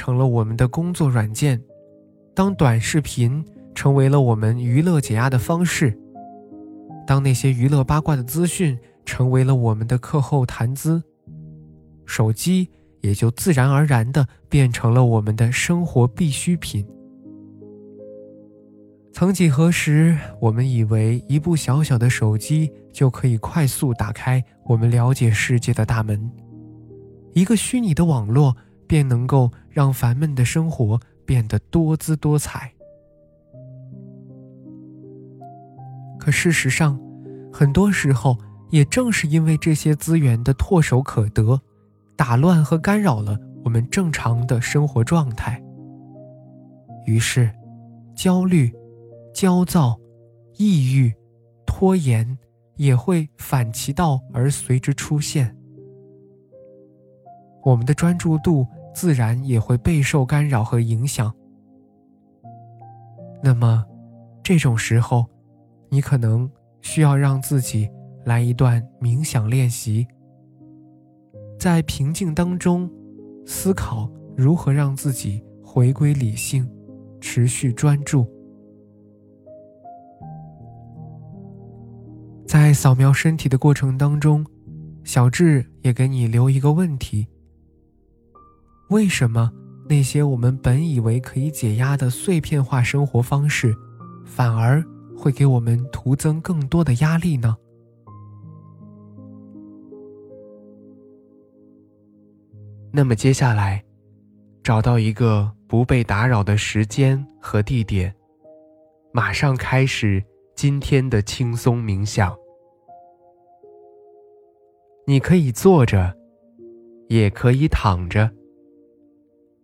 成了我们的工作软件，当短视频成为了我们娱乐解压的方式，当那些娱乐八卦的资讯成为了我们的课后谈资，手机也就自然而然的变成了我们的生活必需品。曾几何时，我们以为一部小小的手机就可以快速打开我们了解世界的大门。一个虚拟的网络便能够让烦闷的生活变得多姿多彩。可事实上，很多时候也正是因为这些资源的唾手可得，打乱和干扰了我们正常的生活状态。于是，焦虑、焦躁、抑郁、拖延也会反其道而随之出现。我们的专注度自然也会备受干扰和影响。那么，这种时候，你可能需要让自己来一段冥想练习，在平静当中思考如何让自己回归理性，持续专注。在扫描身体的过程当中，小智也给你留一个问题。为什么那些我们本以为可以解压的碎片化生活方式，反而会给我们徒增更多的压力呢？那么接下来，找到一个不被打扰的时间和地点，马上开始今天的轻松冥想。你可以坐着，也可以躺着。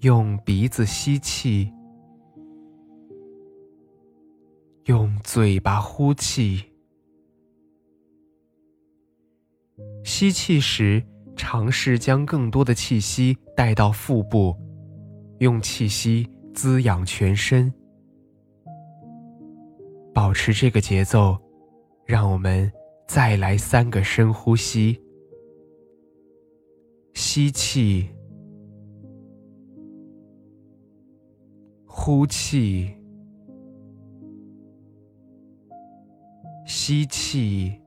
用鼻子吸气，用嘴巴呼气。吸气时，尝试将更多的气息带到腹部，用气息滋养全身。保持这个节奏，让我们再来三个深呼吸。吸气。呼气，吸气，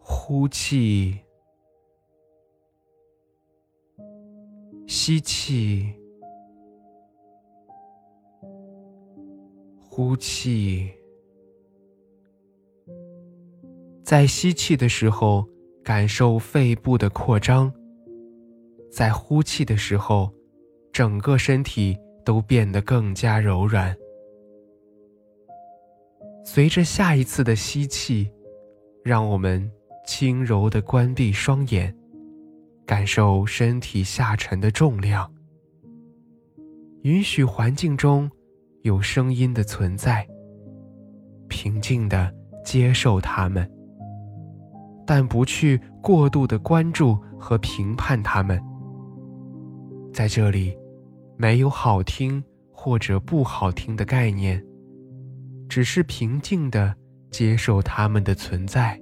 呼气，吸气，呼气。在吸气的时候，感受肺部的扩张；在呼气的时候，整个身体都变得更加柔软。随着下一次的吸气，让我们轻柔地关闭双眼，感受身体下沉的重量。允许环境中有声音的存在，平静地接受它们，但不去过度的关注和评判它们。在这里。没有好听或者不好听的概念，只是平静的接受它们的存在。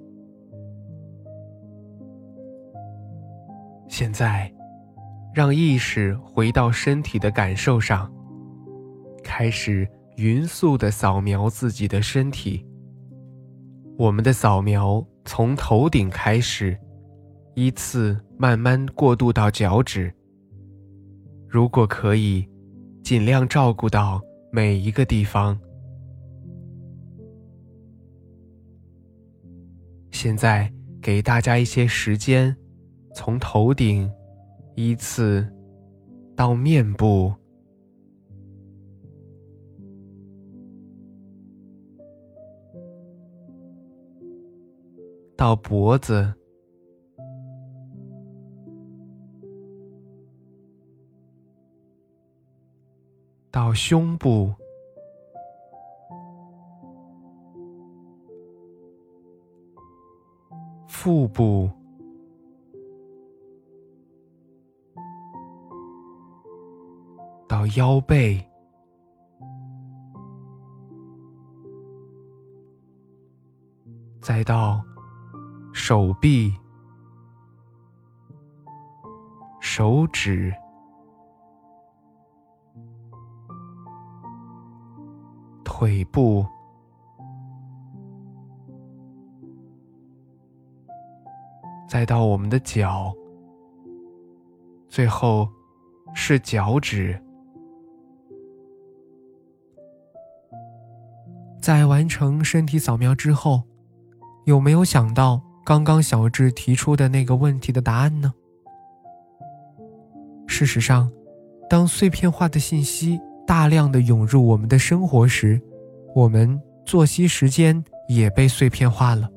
现在，让意识回到身体的感受上，开始匀速的扫描自己的身体。我们的扫描从头顶开始，依次慢慢过渡到脚趾。如果可以，尽量照顾到每一个地方。现在给大家一些时间，从头顶依次到面部，到脖子。到胸部、腹部、到腰背，再到手臂、手指。腿部，再到我们的脚，最后是脚趾。在完成身体扫描之后，有没有想到刚刚小智提出的那个问题的答案呢？事实上，当碎片化的信息大量的涌入我们的生活时，我们作息时间也被碎片化了。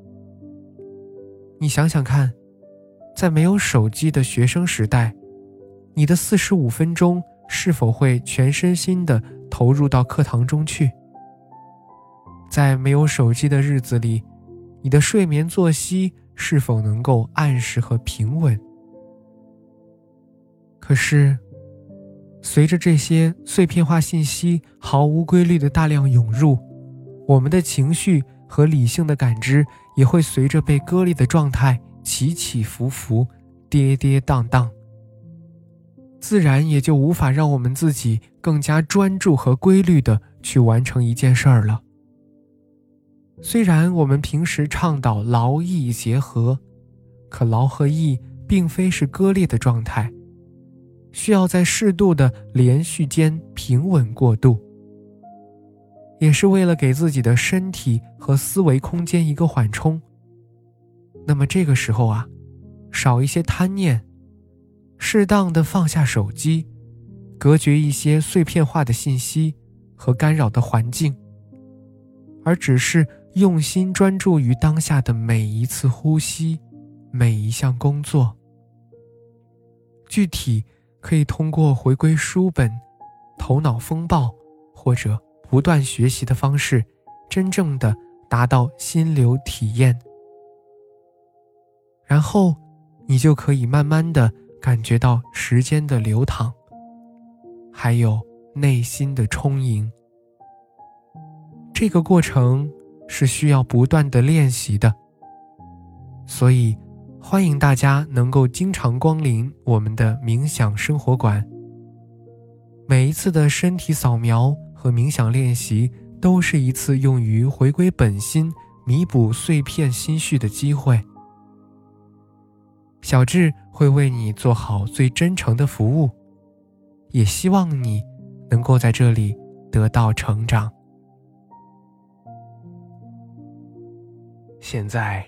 你想想看，在没有手机的学生时代，你的四十五分钟是否会全身心的投入到课堂中去？在没有手机的日子里，你的睡眠作息是否能够按时和平稳？可是，随着这些碎片化信息毫无规律的大量涌入，我们的情绪和理性的感知也会随着被割裂的状态起起伏伏、跌跌宕宕，自然也就无法让我们自己更加专注和规律的去完成一件事儿了。虽然我们平时倡导劳逸结合，可劳和逸并非是割裂的状态，需要在适度的连续间平稳过渡。也是为了给自己的身体和思维空间一个缓冲。那么这个时候啊，少一些贪念，适当的放下手机，隔绝一些碎片化的信息和干扰的环境，而只是用心专注于当下的每一次呼吸，每一项工作。具体可以通过回归书本、头脑风暴或者。不断学习的方式，真正的达到心流体验，然后你就可以慢慢的感觉到时间的流淌，还有内心的充盈。这个过程是需要不断的练习的，所以欢迎大家能够经常光临我们的冥想生活馆。每一次的身体扫描。和冥想练习都是一次用于回归本心、弥补碎片心绪的机会。小智会为你做好最真诚的服务，也希望你能够在这里得到成长。现在，